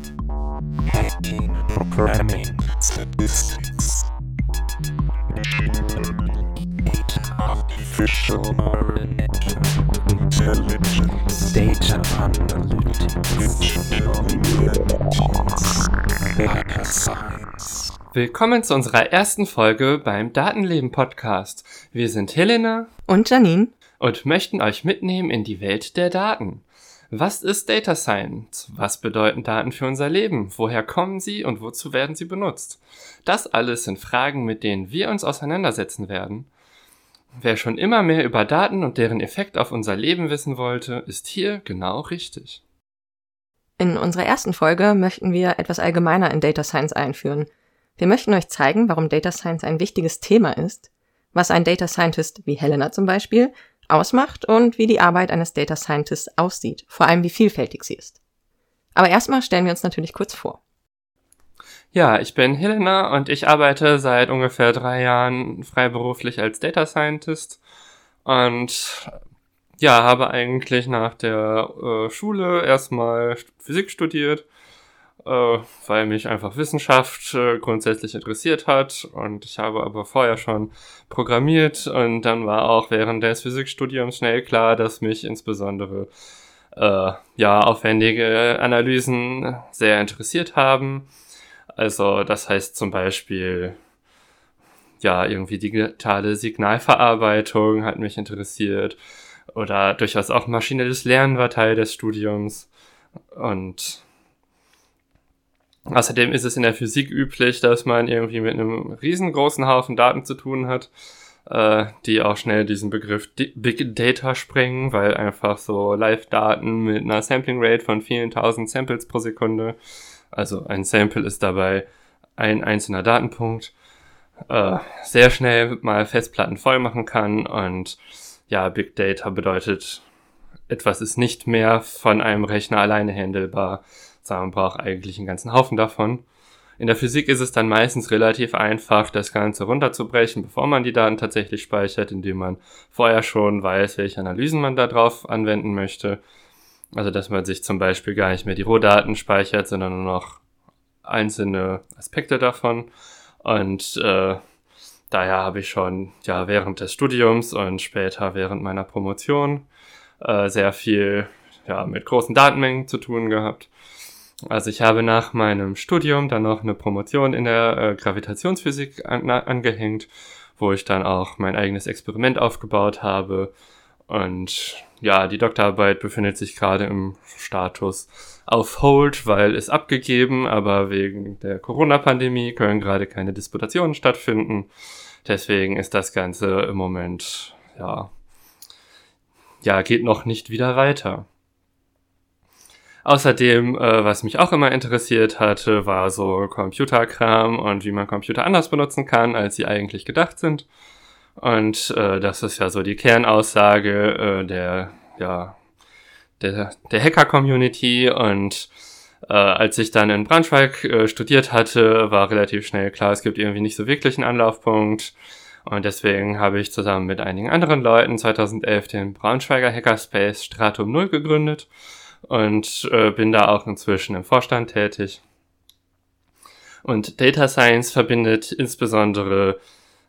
Hacking, Programming, Statistics, Artificial Intelligence, Data Analytics, Data Science. Willkommen zu unserer ersten Folge beim Datenleben Podcast. Wir sind Helena Und Janine? und möchten euch mitnehmen in die Welt der Daten. Was ist Data Science? Was bedeuten Daten für unser Leben? Woher kommen sie und wozu werden sie benutzt? Das alles sind Fragen, mit denen wir uns auseinandersetzen werden. Wer schon immer mehr über Daten und deren Effekt auf unser Leben wissen wollte, ist hier genau richtig. In unserer ersten Folge möchten wir etwas allgemeiner in Data Science einführen. Wir möchten euch zeigen, warum Data Science ein wichtiges Thema ist, was ein Data Scientist wie Helena zum Beispiel ausmacht und wie die Arbeit eines Data Scientists aussieht, vor allem wie vielfältig sie ist. Aber erstmal stellen wir uns natürlich kurz vor. Ja, ich bin Helena und ich arbeite seit ungefähr drei Jahren freiberuflich als Data Scientist und ja, habe eigentlich nach der äh, Schule erstmal Physik studiert, äh, weil mich einfach Wissenschaft äh, grundsätzlich interessiert hat. Und ich habe aber vorher schon programmiert. Und dann war auch während des Physikstudiums schnell klar, dass mich insbesondere äh, ja aufwendige Analysen sehr interessiert haben. Also das heißt zum Beispiel ja irgendwie digitale Signalverarbeitung hat mich interessiert. Oder durchaus auch maschinelles Lernen war Teil des Studiums. Und Außerdem ist es in der Physik üblich, dass man irgendwie mit einem riesengroßen Haufen Daten zu tun hat, äh, die auch schnell diesen Begriff Di Big Data sprengen, weil einfach so Live-Daten mit einer Sampling Rate von vielen tausend Samples pro Sekunde, also ein Sample ist dabei ein einzelner Datenpunkt, äh, sehr schnell mal Festplatten voll machen kann und ja, Big Data bedeutet, etwas ist nicht mehr von einem Rechner alleine handelbar, man braucht eigentlich einen ganzen Haufen davon. In der Physik ist es dann meistens relativ einfach, das Ganze runterzubrechen, bevor man die Daten tatsächlich speichert, indem man vorher schon weiß, welche Analysen man da drauf anwenden möchte. Also, dass man sich zum Beispiel gar nicht mehr die Rohdaten speichert, sondern nur noch einzelne Aspekte davon. Und äh, daher habe ich schon ja während des Studiums und später während meiner Promotion äh, sehr viel ja, mit großen Datenmengen zu tun gehabt. Also ich habe nach meinem Studium dann noch eine Promotion in der äh, Gravitationsphysik an, angehängt, wo ich dann auch mein eigenes Experiment aufgebaut habe. Und ja, die Doktorarbeit befindet sich gerade im Status auf Hold, weil es abgegeben, aber wegen der Corona-Pandemie können gerade keine Disputationen stattfinden. Deswegen ist das Ganze im Moment, ja, ja, geht noch nicht wieder weiter. Außerdem, äh, was mich auch immer interessiert hatte, war so Computerkram und wie man Computer anders benutzen kann, als sie eigentlich gedacht sind. Und äh, das ist ja so die Kernaussage äh, der, ja, der, der Hacker-Community. Und äh, als ich dann in Braunschweig äh, studiert hatte, war relativ schnell klar, es gibt irgendwie nicht so wirklich einen Anlaufpunkt. Und deswegen habe ich zusammen mit einigen anderen Leuten 2011 den Braunschweiger Hackerspace Stratum 0 gegründet und äh, bin da auch inzwischen im Vorstand tätig. Und Data Science verbindet insbesondere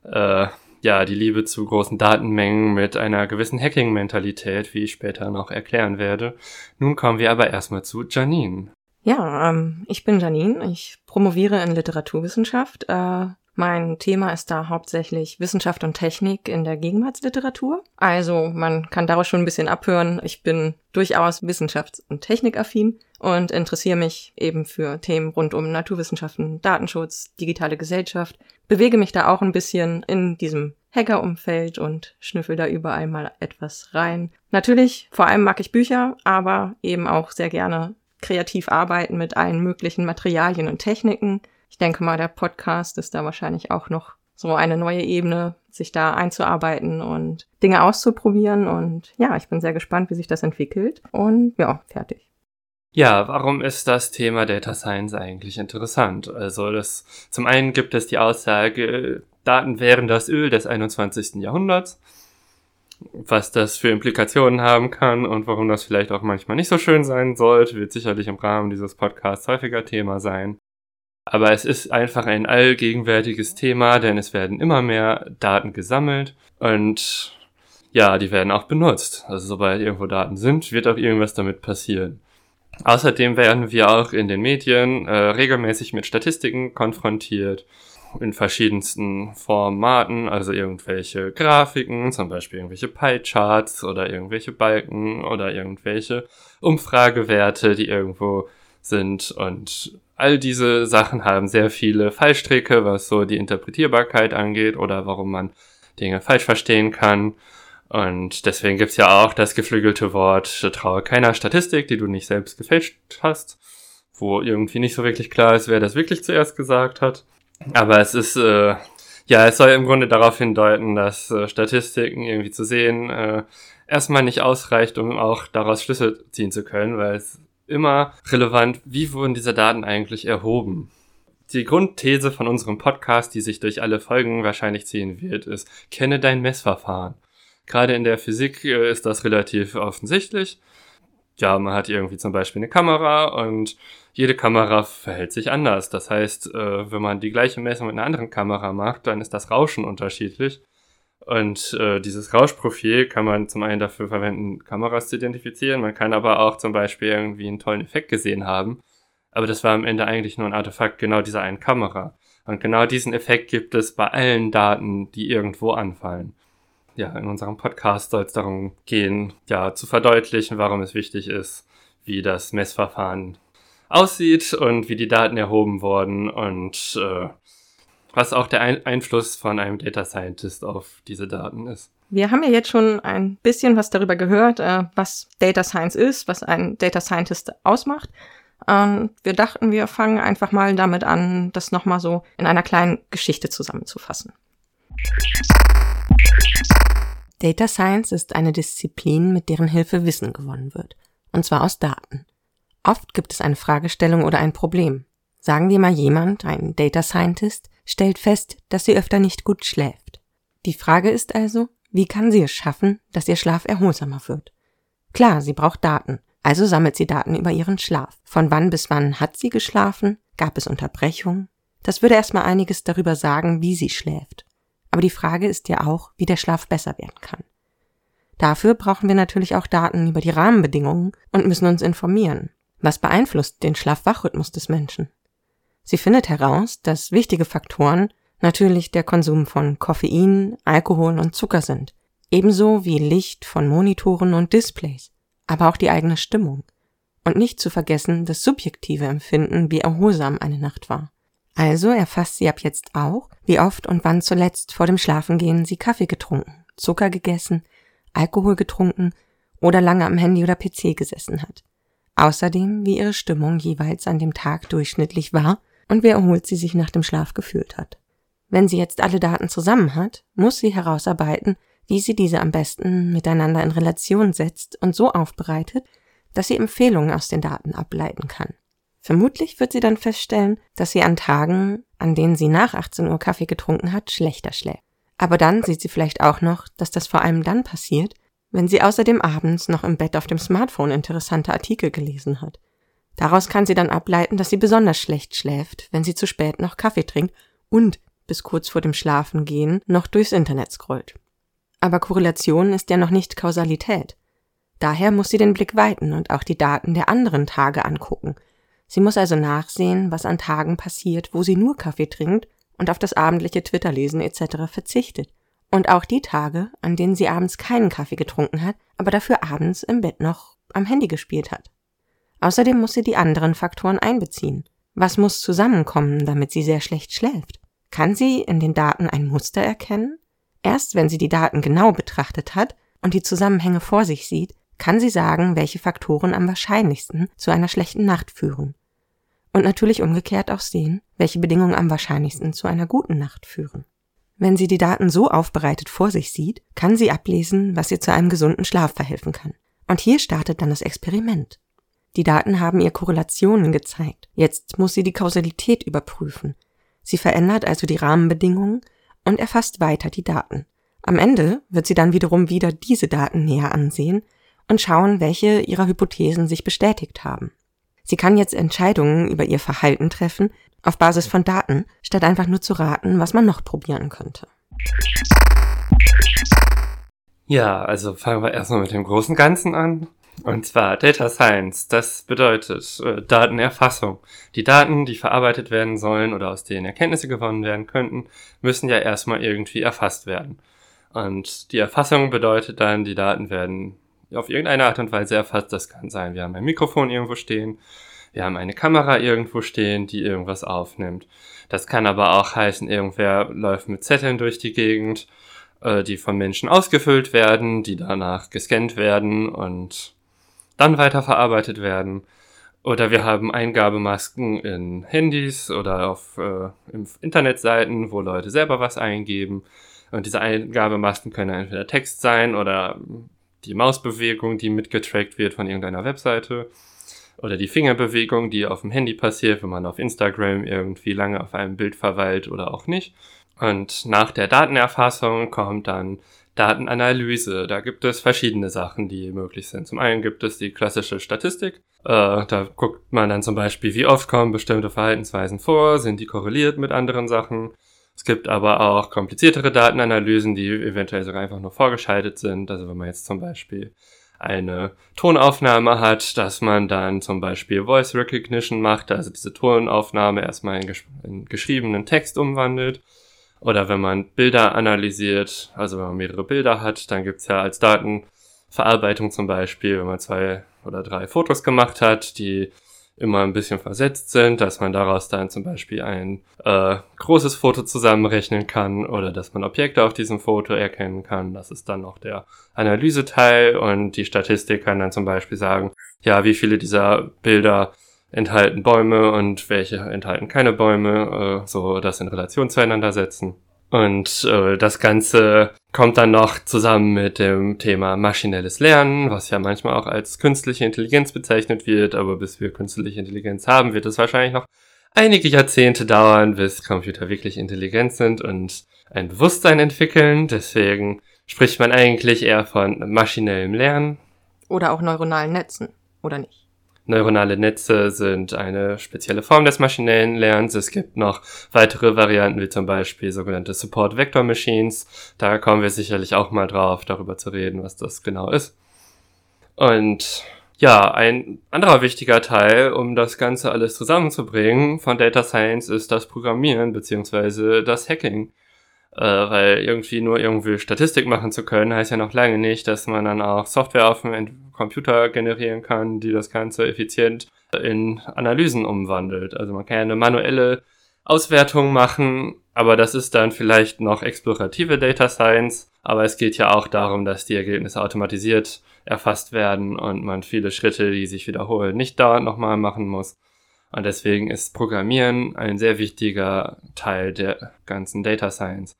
äh, ja die Liebe zu großen Datenmengen mit einer gewissen Hacking-Mentalität, wie ich später noch erklären werde. Nun kommen wir aber erstmal zu Janine. Ja, ähm, ich bin Janine. Ich promoviere in Literaturwissenschaft. Äh, mein Thema ist da hauptsächlich Wissenschaft und Technik in der Gegenwartsliteratur. Also man kann daraus schon ein bisschen abhören. Ich bin durchaus wissenschafts- und technikaffin und interessiere mich eben für Themen rund um Naturwissenschaften, Datenschutz, digitale Gesellschaft. Bewege mich da auch ein bisschen in diesem Hacker-Umfeld und schnüffel da überall mal etwas rein. Natürlich, vor allem mag ich Bücher, aber eben auch sehr gerne kreativ arbeiten mit allen möglichen Materialien und Techniken. Ich denke mal, der Podcast ist da wahrscheinlich auch noch so eine neue Ebene, sich da einzuarbeiten und Dinge auszuprobieren. Und ja, ich bin sehr gespannt, wie sich das entwickelt. Und ja, fertig. Ja, warum ist das Thema Data Science eigentlich interessant? Also das, zum einen gibt es die Aussage, Daten wären das Öl des 21. Jahrhunderts. Was das für Implikationen haben kann und warum das vielleicht auch manchmal nicht so schön sein sollte, wird sicherlich im Rahmen dieses Podcasts häufiger Thema sein. Aber es ist einfach ein allgegenwärtiges Thema, denn es werden immer mehr Daten gesammelt und ja, die werden auch benutzt. Also sobald irgendwo Daten sind, wird auch irgendwas damit passieren. Außerdem werden wir auch in den Medien äh, regelmäßig mit Statistiken konfrontiert in verschiedensten Formaten, also irgendwelche Grafiken, zum Beispiel irgendwelche Pie-Charts oder irgendwelche Balken oder irgendwelche Umfragewerte, die irgendwo sind und all diese Sachen haben sehr viele Fallstricke, was so die Interpretierbarkeit angeht oder warum man Dinge falsch verstehen kann. Und deswegen gibt's ja auch das geflügelte Wort, traue keiner Statistik, die du nicht selbst gefälscht hast, wo irgendwie nicht so wirklich klar ist, wer das wirklich zuerst gesagt hat. Aber es ist, äh, ja, es soll im Grunde darauf hindeuten, dass äh, Statistiken irgendwie zu sehen äh, erstmal nicht ausreicht, um auch daraus Schlüsse ziehen zu können, weil es immer relevant, wie wurden diese Daten eigentlich erhoben. Die Grundthese von unserem Podcast, die sich durch alle Folgen wahrscheinlich ziehen wird, ist, kenne dein Messverfahren. Gerade in der Physik äh, ist das relativ offensichtlich. Ja, man hat irgendwie zum Beispiel eine Kamera und jede Kamera verhält sich anders. Das heißt, äh, wenn man die gleiche Messung mit einer anderen Kamera macht, dann ist das Rauschen unterschiedlich. Und äh, dieses Rauschprofil kann man zum einen dafür verwenden, Kameras zu identifizieren. Man kann aber auch zum Beispiel irgendwie einen tollen Effekt gesehen haben. Aber das war am Ende eigentlich nur ein Artefakt genau dieser einen Kamera. Und genau diesen Effekt gibt es bei allen Daten, die irgendwo anfallen. Ja, in unserem Podcast soll es darum gehen, ja, zu verdeutlichen, warum es wichtig ist, wie das Messverfahren aussieht und wie die Daten erhoben wurden und äh, was auch der Ein Einfluss von einem Data Scientist auf diese Daten ist. Wir haben ja jetzt schon ein bisschen was darüber gehört, äh, was Data Science ist, was ein Data Scientist ausmacht. Und wir dachten, wir fangen einfach mal damit an, das nochmal so in einer kleinen Geschichte zusammenzufassen. Data Science ist eine Disziplin, mit deren Hilfe Wissen gewonnen wird. Und zwar aus Daten. Oft gibt es eine Fragestellung oder ein Problem. Sagen wir mal jemand, ein Data Scientist, stellt fest, dass sie öfter nicht gut schläft. Die Frage ist also, wie kann sie es schaffen, dass ihr Schlaf erholsamer wird? Klar, sie braucht Daten, also sammelt sie Daten über ihren Schlaf. Von wann bis wann hat sie geschlafen? Gab es Unterbrechungen? Das würde erstmal einiges darüber sagen, wie sie schläft. Aber die Frage ist ja auch, wie der Schlaf besser werden kann. Dafür brauchen wir natürlich auch Daten über die Rahmenbedingungen und müssen uns informieren. Was beeinflusst den Schlaf-Wach-Rhythmus des Menschen? Sie findet heraus, dass wichtige Faktoren natürlich der Konsum von Koffein, Alkohol und Zucker sind, ebenso wie Licht von Monitoren und Displays, aber auch die eigene Stimmung. Und nicht zu vergessen das subjektive Empfinden, wie erholsam eine Nacht war. Also erfasst sie ab jetzt auch, wie oft und wann zuletzt vor dem Schlafengehen sie Kaffee getrunken, Zucker gegessen, Alkohol getrunken oder lange am Handy oder PC gesessen hat. Außerdem, wie ihre Stimmung jeweils an dem Tag durchschnittlich war und wie erholt sie sich nach dem Schlaf gefühlt hat. Wenn sie jetzt alle Daten zusammen hat, muss sie herausarbeiten, wie sie diese am besten miteinander in Relation setzt und so aufbereitet, dass sie Empfehlungen aus den Daten ableiten kann. Vermutlich wird sie dann feststellen, dass sie an Tagen, an denen sie nach 18 Uhr Kaffee getrunken hat, schlechter schläft. Aber dann sieht sie vielleicht auch noch, dass das vor allem dann passiert, wenn sie außerdem abends noch im Bett auf dem Smartphone interessante Artikel gelesen hat. Daraus kann sie dann ableiten, dass sie besonders schlecht schläft, wenn sie zu spät noch Kaffee trinkt und bis kurz vor dem Schlafengehen noch durchs Internet scrollt. Aber Korrelation ist ja noch nicht Kausalität. Daher muss sie den Blick weiten und auch die Daten der anderen Tage angucken. Sie muss also nachsehen, was an Tagen passiert, wo sie nur Kaffee trinkt und auf das abendliche Twitterlesen etc. verzichtet und auch die Tage, an denen sie abends keinen Kaffee getrunken hat, aber dafür abends im Bett noch am Handy gespielt hat. Außerdem muss sie die anderen Faktoren einbeziehen. Was muss zusammenkommen, damit sie sehr schlecht schläft? Kann sie in den Daten ein Muster erkennen? Erst wenn sie die Daten genau betrachtet hat und die Zusammenhänge vor sich sieht, kann sie sagen, welche Faktoren am wahrscheinlichsten zu einer schlechten Nacht führen. Und natürlich umgekehrt auch sehen, welche Bedingungen am wahrscheinlichsten zu einer guten Nacht führen. Wenn sie die Daten so aufbereitet vor sich sieht, kann sie ablesen, was ihr zu einem gesunden Schlaf verhelfen kann. Und hier startet dann das Experiment. Die Daten haben ihr Korrelationen gezeigt. Jetzt muss sie die Kausalität überprüfen. Sie verändert also die Rahmenbedingungen und erfasst weiter die Daten. Am Ende wird sie dann wiederum wieder diese Daten näher ansehen und schauen, welche ihrer Hypothesen sich bestätigt haben. Sie kann jetzt Entscheidungen über ihr Verhalten treffen auf Basis von Daten, statt einfach nur zu raten, was man noch probieren könnte. Ja, also fangen wir erstmal mit dem großen Ganzen an. Und zwar Data Science. Das bedeutet äh, Datenerfassung. Die Daten, die verarbeitet werden sollen oder aus denen Erkenntnisse gewonnen werden könnten, müssen ja erstmal irgendwie erfasst werden. Und die Erfassung bedeutet dann, die Daten werden auf irgendeine Art und Weise erfasst. Das kann sein, wir haben ein Mikrofon irgendwo stehen, wir haben eine Kamera irgendwo stehen, die irgendwas aufnimmt. Das kann aber auch heißen, irgendwer läuft mit Zetteln durch die Gegend, äh, die von Menschen ausgefüllt werden, die danach gescannt werden und dann weiterverarbeitet werden. Oder wir haben Eingabemasken in Handys oder auf äh, Internetseiten, wo Leute selber was eingeben. Und diese Eingabemasken können entweder Text sein oder die Mausbewegung, die mitgetrackt wird von irgendeiner Webseite. Oder die Fingerbewegung, die auf dem Handy passiert, wenn man auf Instagram irgendwie lange auf einem Bild verweilt oder auch nicht. Und nach der Datenerfassung kommt dann Datenanalyse. Da gibt es verschiedene Sachen, die möglich sind. Zum einen gibt es die klassische Statistik. Äh, da guckt man dann zum Beispiel, wie oft kommen bestimmte Verhaltensweisen vor, sind die korreliert mit anderen Sachen. Es gibt aber auch kompliziertere Datenanalysen, die eventuell sogar einfach nur vorgeschaltet sind. Also wenn man jetzt zum Beispiel eine Tonaufnahme hat, dass man dann zum Beispiel Voice Recognition macht, also diese Tonaufnahme erstmal in, gesch in geschriebenen Text umwandelt. Oder wenn man Bilder analysiert, also wenn man mehrere Bilder hat, dann gibt's ja als Datenverarbeitung zum Beispiel, wenn man zwei oder drei Fotos gemacht hat, die immer ein bisschen versetzt sind, dass man daraus dann zum Beispiel ein äh, großes Foto zusammenrechnen kann oder dass man Objekte auf diesem Foto erkennen kann. Das ist dann noch der Analyseteil und die Statistik kann dann zum Beispiel sagen, ja, wie viele dieser Bilder enthalten Bäume und welche enthalten keine Bäume, äh, so das in Relation zueinander setzen. Und äh, das Ganze kommt dann noch zusammen mit dem Thema maschinelles Lernen, was ja manchmal auch als künstliche Intelligenz bezeichnet wird, aber bis wir künstliche Intelligenz haben, wird es wahrscheinlich noch einige Jahrzehnte dauern, bis Computer wirklich intelligent sind und ein Bewusstsein entwickeln. Deswegen spricht man eigentlich eher von maschinellem Lernen. Oder auch neuronalen Netzen, oder nicht? Neuronale Netze sind eine spezielle Form des maschinellen Lernens. Es gibt noch weitere Varianten, wie zum Beispiel sogenannte Support Vector Machines. Da kommen wir sicherlich auch mal drauf, darüber zu reden, was das genau ist. Und ja, ein anderer wichtiger Teil, um das Ganze alles zusammenzubringen von Data Science, ist das Programmieren beziehungsweise das Hacking. Äh, weil irgendwie nur irgendwie Statistik machen zu können, heißt ja noch lange nicht, dass man dann auch Software auf dem Computer generieren kann, die das Ganze effizient in Analysen umwandelt. Also man kann ja eine manuelle Auswertung machen, aber das ist dann vielleicht noch explorative Data Science. Aber es geht ja auch darum, dass die Ergebnisse automatisiert erfasst werden und man viele Schritte, die sich wiederholen, nicht dauernd nochmal machen muss. Und deswegen ist Programmieren ein sehr wichtiger Teil der ganzen Data Science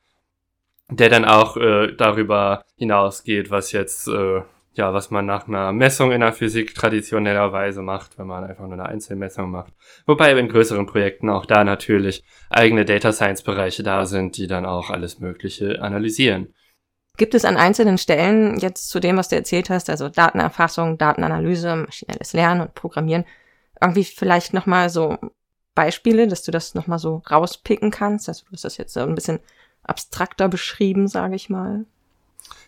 der dann auch äh, darüber hinausgeht, was jetzt, äh, ja, was man nach einer Messung in der Physik traditionellerweise macht, wenn man einfach nur eine Einzelmessung macht. Wobei in größeren Projekten auch da natürlich eigene Data Science Bereiche da sind, die dann auch alles Mögliche analysieren. Gibt es an einzelnen Stellen jetzt zu dem, was du erzählt hast, also Datenerfassung, Datenanalyse, maschinelles Lernen und Programmieren, irgendwie vielleicht nochmal so Beispiele, dass du das nochmal so rauspicken kannst? Also du das jetzt so ein bisschen abstrakter beschrieben, sage ich mal.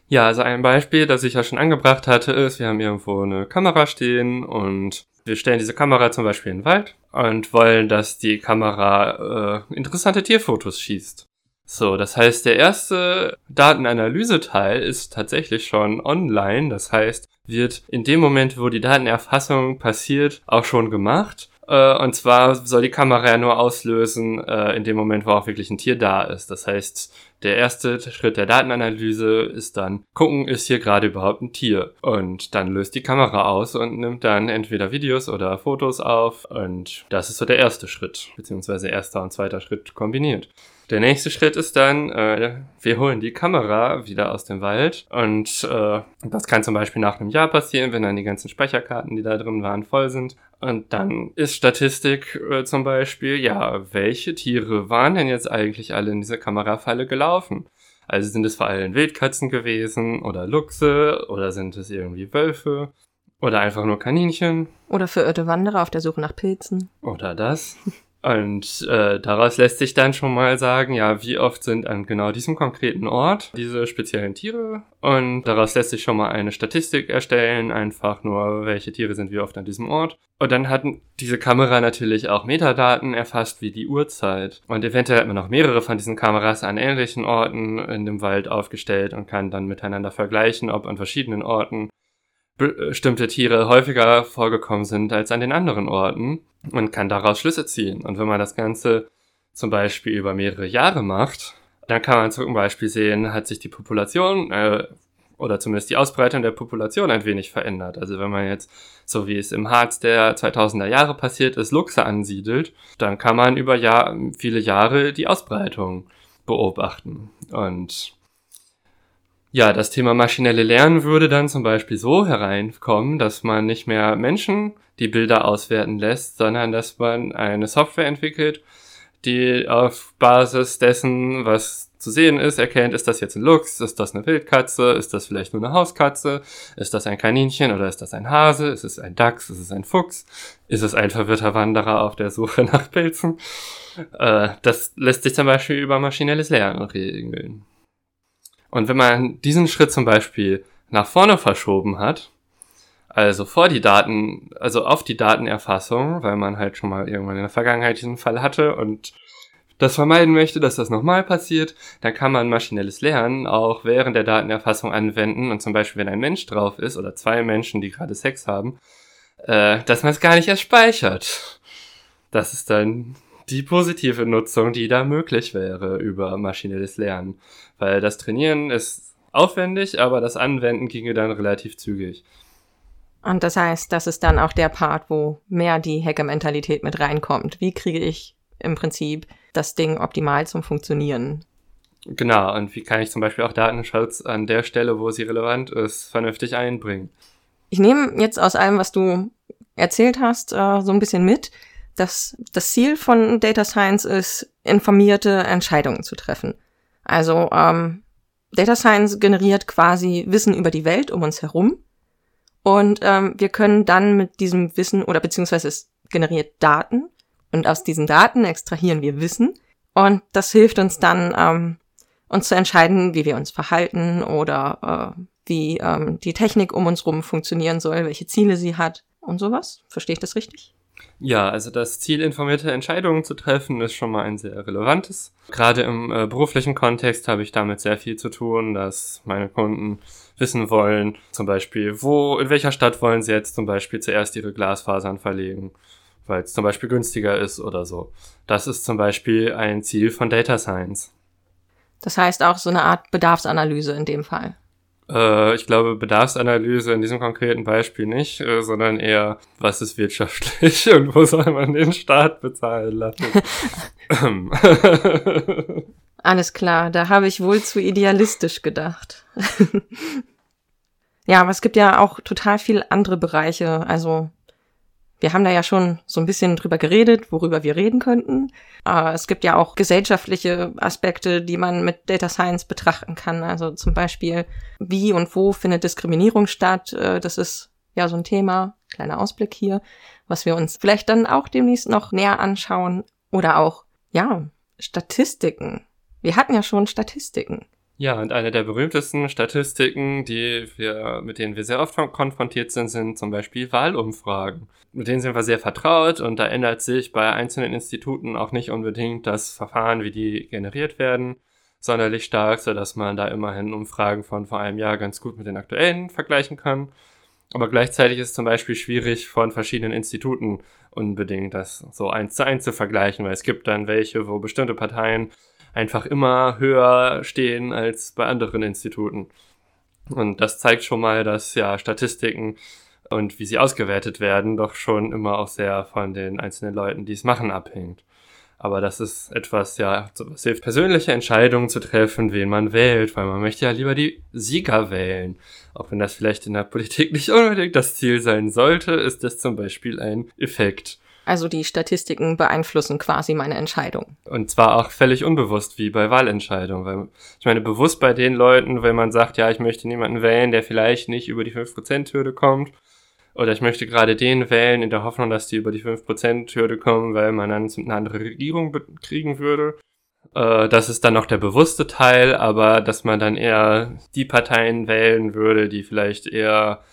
Ja, also ein Beispiel, das ich ja schon angebracht hatte, ist, wir haben irgendwo eine Kamera stehen und wir stellen diese Kamera zum Beispiel in den Wald und wollen, dass die Kamera äh, interessante Tierfotos schießt. So, das heißt, der erste Datenanalyse-Teil ist tatsächlich schon online. Das heißt, wird in dem Moment, wo die Datenerfassung passiert, auch schon gemacht. Äh, und zwar soll die Kamera ja nur auslösen äh, in dem Moment, wo auch wirklich ein Tier da ist. Das heißt, der erste Schritt der Datenanalyse ist dann gucken, ist hier gerade überhaupt ein Tier? Und dann löst die Kamera aus und nimmt dann entweder Videos oder Fotos auf. Und das ist so der erste Schritt, beziehungsweise erster und zweiter Schritt kombiniert. Der nächste Schritt ist dann, äh, wir holen die Kamera wieder aus dem Wald und äh, das kann zum Beispiel nach einem Jahr passieren, wenn dann die ganzen Speicherkarten, die da drin waren, voll sind. Und dann ist Statistik äh, zum Beispiel, ja, welche Tiere waren denn jetzt eigentlich alle in dieser Kamerafalle gelaufen? Also sind es vor allem Wildkatzen gewesen oder Luchse oder sind es irgendwie Wölfe oder einfach nur Kaninchen Oder verirrte Wanderer auf der Suche nach Pilzen. oder das. Und äh, daraus lässt sich dann schon mal sagen, ja, wie oft sind an genau diesem konkreten Ort diese speziellen Tiere. Und daraus lässt sich schon mal eine Statistik erstellen, einfach nur, welche Tiere sind wie oft an diesem Ort. Und dann hat diese Kamera natürlich auch Metadaten erfasst, wie die Uhrzeit. Und eventuell hat man noch mehrere von diesen Kameras an ähnlichen Orten in dem Wald aufgestellt und kann dann miteinander vergleichen, ob an verschiedenen Orten bestimmte Tiere häufiger vorgekommen sind als an den anderen Orten und kann daraus Schlüsse ziehen. Und wenn man das Ganze zum Beispiel über mehrere Jahre macht, dann kann man zum Beispiel sehen, hat sich die Population äh, oder zumindest die Ausbreitung der Population ein wenig verändert. Also wenn man jetzt, so wie es im Harz der 2000er Jahre passiert ist, Luchse ansiedelt, dann kann man über Jahr, viele Jahre die Ausbreitung beobachten. Und ja, das Thema maschinelle Lernen würde dann zum Beispiel so hereinkommen, dass man nicht mehr Menschen die Bilder auswerten lässt, sondern dass man eine Software entwickelt, die auf Basis dessen, was zu sehen ist, erkennt, ist das jetzt ein Luchs, ist das eine Wildkatze, ist das vielleicht nur eine Hauskatze, ist das ein Kaninchen oder ist das ein Hase, ist es ein Dachs, ist es ein Fuchs, ist es ein verwirrter Wanderer auf der Suche nach Pilzen. Äh, das lässt sich zum Beispiel über maschinelles Lernen regeln. Und wenn man diesen Schritt zum Beispiel nach vorne verschoben hat, also vor die Daten, also auf die Datenerfassung, weil man halt schon mal irgendwann in der Vergangenheit diesen Fall hatte und das vermeiden möchte, dass das nochmal passiert, dann kann man maschinelles Lernen auch während der Datenerfassung anwenden und zum Beispiel, wenn ein Mensch drauf ist oder zwei Menschen, die gerade Sex haben, äh, dass man es gar nicht erst speichert. Das ist dann die positive Nutzung, die da möglich wäre über maschinelles Lernen. Weil das Trainieren ist aufwendig, aber das Anwenden ginge dann relativ zügig. Und das heißt, das ist dann auch der Part, wo mehr die Hacker-Mentalität mit reinkommt. Wie kriege ich im Prinzip das Ding optimal zum Funktionieren? Genau, und wie kann ich zum Beispiel auch Datenschutz an der Stelle, wo sie relevant ist, vernünftig einbringen? Ich nehme jetzt aus allem, was du erzählt hast, äh, so ein bisschen mit, dass das Ziel von Data Science ist, informierte Entscheidungen zu treffen. Also ähm, Data Science generiert quasi Wissen über die Welt um uns herum und ähm, wir können dann mit diesem Wissen oder beziehungsweise es generiert Daten und aus diesen Daten extrahieren wir Wissen und das hilft uns dann, ähm, uns zu entscheiden, wie wir uns verhalten oder äh, wie ähm, die Technik um uns rum funktionieren soll, welche Ziele sie hat und sowas. Verstehe ich das richtig? Ja, also das Ziel, informierte Entscheidungen zu treffen, ist schon mal ein sehr relevantes. Gerade im äh, beruflichen Kontext habe ich damit sehr viel zu tun, dass meine Kunden wissen wollen, zum Beispiel, wo, in welcher Stadt wollen sie jetzt zum Beispiel zuerst ihre Glasfasern verlegen, weil es zum Beispiel günstiger ist oder so. Das ist zum Beispiel ein Ziel von Data Science. Das heißt auch so eine Art Bedarfsanalyse in dem Fall. Äh, ich glaube, Bedarfsanalyse in diesem konkreten Beispiel nicht, äh, sondern eher, was ist wirtschaftlich und wo soll man den Staat bezahlen lassen. Alles klar, da habe ich wohl zu idealistisch gedacht. ja, aber es gibt ja auch total viel andere Bereiche. Also wir haben da ja schon so ein bisschen drüber geredet, worüber wir reden könnten. Aber es gibt ja auch gesellschaftliche Aspekte, die man mit Data Science betrachten kann. Also zum Beispiel, wie und wo findet Diskriminierung statt? Äh, das ist ja so ein Thema. Kleiner Ausblick hier, was wir uns vielleicht dann auch demnächst noch näher anschauen. Oder auch, ja, Statistiken. Wir hatten ja schon Statistiken. Ja, und eine der berühmtesten Statistiken, die wir, mit denen wir sehr oft konfrontiert sind, sind zum Beispiel Wahlumfragen. Mit denen sind wir sehr vertraut und da ändert sich bei einzelnen Instituten auch nicht unbedingt das Verfahren, wie die generiert werden, sonderlich stark, so dass man da immerhin Umfragen von vor einem Jahr ganz gut mit den aktuellen vergleichen kann. Aber gleichzeitig ist es zum Beispiel schwierig, von verschiedenen Instituten unbedingt das so eins zu eins zu vergleichen, weil es gibt dann welche, wo bestimmte Parteien einfach immer höher stehen als bei anderen Instituten. Und das zeigt schon mal, dass ja Statistiken und wie sie ausgewertet werden, doch schon immer auch sehr von den einzelnen Leuten, die es machen, abhängt. Aber das ist etwas, ja, was hilft, persönliche Entscheidungen zu treffen, wen man wählt, weil man möchte ja lieber die Sieger wählen. Auch wenn das vielleicht in der Politik nicht unbedingt das Ziel sein sollte, ist das zum Beispiel ein Effekt. Also die Statistiken beeinflussen quasi meine Entscheidung. Und zwar auch völlig unbewusst, wie bei Wahlentscheidungen. Weil ich meine, bewusst bei den Leuten, wenn man sagt, ja, ich möchte niemanden wählen, der vielleicht nicht über die 5%-Hürde kommt, oder ich möchte gerade den wählen in der Hoffnung, dass die über die 5%-Hürde kommen, weil man dann eine andere Regierung kriegen würde. Äh, das ist dann noch der bewusste Teil, aber dass man dann eher die Parteien wählen würde, die vielleicht eher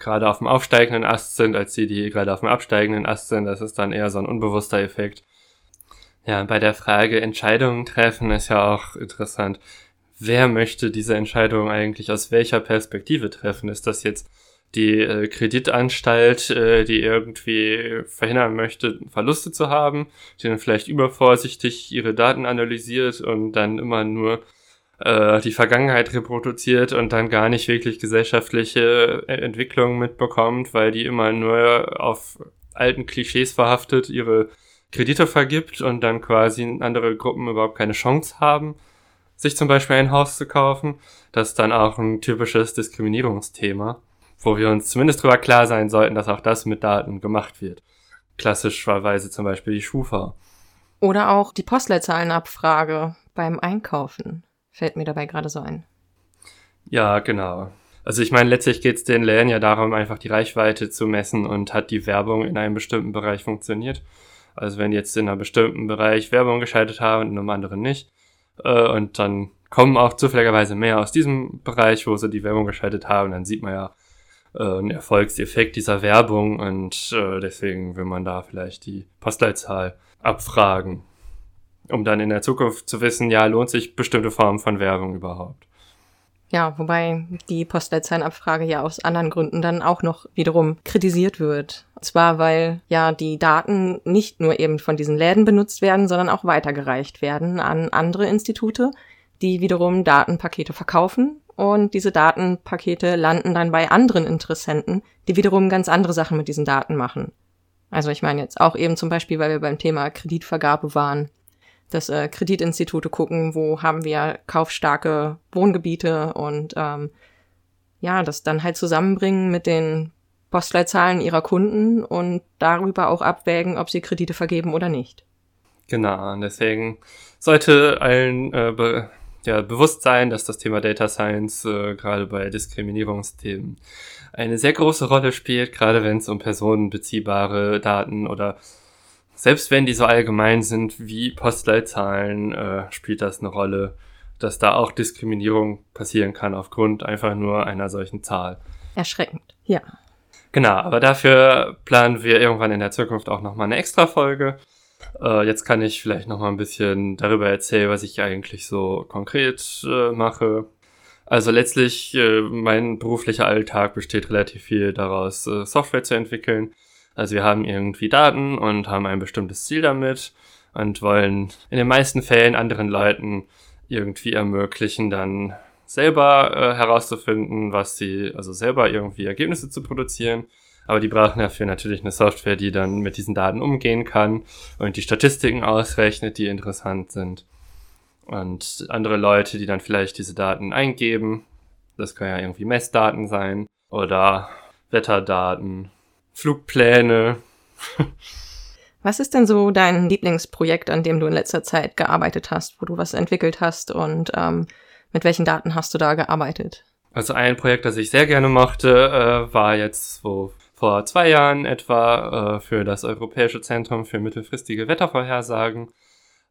gerade auf dem aufsteigenden Ast sind, als die, die gerade auf dem absteigenden Ast sind. Das ist dann eher so ein unbewusster Effekt. Ja, bei der Frage Entscheidungen treffen ist ja auch interessant. Wer möchte diese Entscheidung eigentlich aus welcher Perspektive treffen? Ist das jetzt die äh, Kreditanstalt, äh, die irgendwie verhindern möchte, Verluste zu haben, die dann vielleicht übervorsichtig ihre Daten analysiert und dann immer nur äh, die Vergangenheit reproduziert und dann gar nicht wirklich gesellschaftliche äh, Entwicklungen mitbekommt, weil die immer nur auf alten Klischees verhaftet ihre Kredite vergibt und dann quasi andere Gruppen überhaupt keine Chance haben, sich zum Beispiel ein Haus zu kaufen. Das ist dann auch ein typisches Diskriminierungsthema wo wir uns zumindest darüber klar sein sollten, dass auch das mit Daten gemacht wird. Klassischerweise zum Beispiel die Schufa. Oder auch die Postleitzahlenabfrage beim Einkaufen. Fällt mir dabei gerade so ein. Ja, genau. Also ich meine, letztlich geht es den Läden ja darum, einfach die Reichweite zu messen und hat die Werbung in einem bestimmten Bereich funktioniert. Also wenn jetzt in einem bestimmten Bereich Werbung geschaltet haben und in einem anderen nicht, äh, und dann kommen auch zufälligerweise mehr aus diesem Bereich, wo sie die Werbung geschaltet haben, dann sieht man ja, äh, ein Erfolgseffekt dieser Werbung und äh, deswegen will man da vielleicht die Postleitzahl abfragen, um dann in der Zukunft zu wissen, ja, lohnt sich bestimmte Formen von Werbung überhaupt. Ja, wobei die Postleitzahlenabfrage ja aus anderen Gründen dann auch noch wiederum kritisiert wird. Und zwar, weil ja die Daten nicht nur eben von diesen Läden benutzt werden, sondern auch weitergereicht werden an andere Institute, die wiederum Datenpakete verkaufen und diese Datenpakete landen dann bei anderen Interessenten, die wiederum ganz andere Sachen mit diesen Daten machen. Also ich meine jetzt auch eben zum Beispiel, weil wir beim Thema Kreditvergabe waren, dass äh, Kreditinstitute gucken, wo haben wir kaufstarke Wohngebiete und ähm, ja, das dann halt zusammenbringen mit den Postleitzahlen ihrer Kunden und darüber auch abwägen, ob sie Kredite vergeben oder nicht. Genau, und deswegen sollte allen äh, ja, bewusst sein, dass das Thema Data Science äh, gerade bei Diskriminierungsthemen eine sehr große Rolle spielt, gerade wenn es um personenbeziehbare Daten oder selbst wenn die so allgemein sind wie Postleitzahlen, äh, spielt das eine Rolle, dass da auch Diskriminierung passieren kann aufgrund einfach nur einer solchen Zahl. Erschreckend, ja. Genau, aber dafür planen wir irgendwann in der Zukunft auch nochmal eine extra Folge. Äh, jetzt kann ich vielleicht noch mal ein bisschen darüber erzählen, was ich eigentlich so konkret äh, mache. Also letztlich, äh, mein beruflicher Alltag besteht relativ viel daraus, äh, Software zu entwickeln. Also wir haben irgendwie Daten und haben ein bestimmtes Ziel damit und wollen in den meisten Fällen anderen Leuten irgendwie ermöglichen, dann selber äh, herauszufinden, was sie, also selber irgendwie Ergebnisse zu produzieren aber die brauchen dafür natürlich eine Software, die dann mit diesen Daten umgehen kann und die Statistiken ausrechnet, die interessant sind. Und andere Leute, die dann vielleicht diese Daten eingeben, das können ja irgendwie Messdaten sein oder Wetterdaten, Flugpläne. Was ist denn so dein Lieblingsprojekt, an dem du in letzter Zeit gearbeitet hast, wo du was entwickelt hast und ähm, mit welchen Daten hast du da gearbeitet? Also ein Projekt, das ich sehr gerne mochte, äh, war jetzt, wo vor zwei Jahren etwa äh, für das Europäische Zentrum für mittelfristige Wettervorhersagen.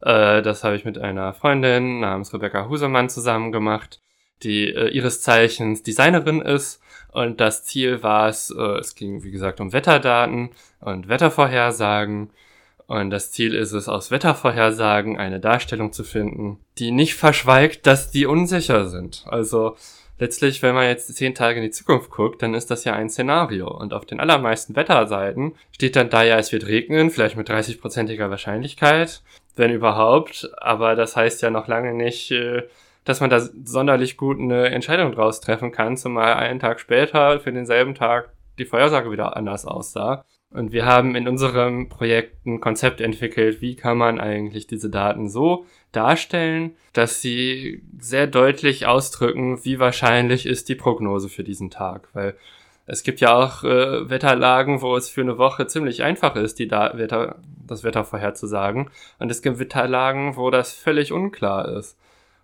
Äh, das habe ich mit einer Freundin namens Rebecca Husermann zusammen gemacht, die äh, ihres Zeichens Designerin ist. Und das Ziel war es, äh, es ging wie gesagt um Wetterdaten und Wettervorhersagen. Und das Ziel ist es, aus Wettervorhersagen eine Darstellung zu finden, die nicht verschweigt, dass die unsicher sind. Also letztlich, wenn man jetzt zehn Tage in die Zukunft guckt, dann ist das ja ein Szenario. Und auf den allermeisten Wetterseiten steht dann da ja, es wird regnen, vielleicht mit 30-prozentiger Wahrscheinlichkeit, wenn überhaupt. Aber das heißt ja noch lange nicht, äh, dass man da sonderlich gut eine Entscheidung draus treffen kann, zumal einen Tag später für denselben Tag die Vorhersage wieder anders aussah. Und wir haben in unserem Projekt ein Konzept entwickelt, wie kann man eigentlich diese Daten so darstellen, dass sie sehr deutlich ausdrücken, wie wahrscheinlich ist die Prognose für diesen Tag. Weil Es gibt ja auch äh, Wetterlagen, wo es für eine Woche ziemlich einfach ist, die da Wetter, das Wetter vorherzusagen. Und es gibt Wetterlagen, wo das völlig unklar ist.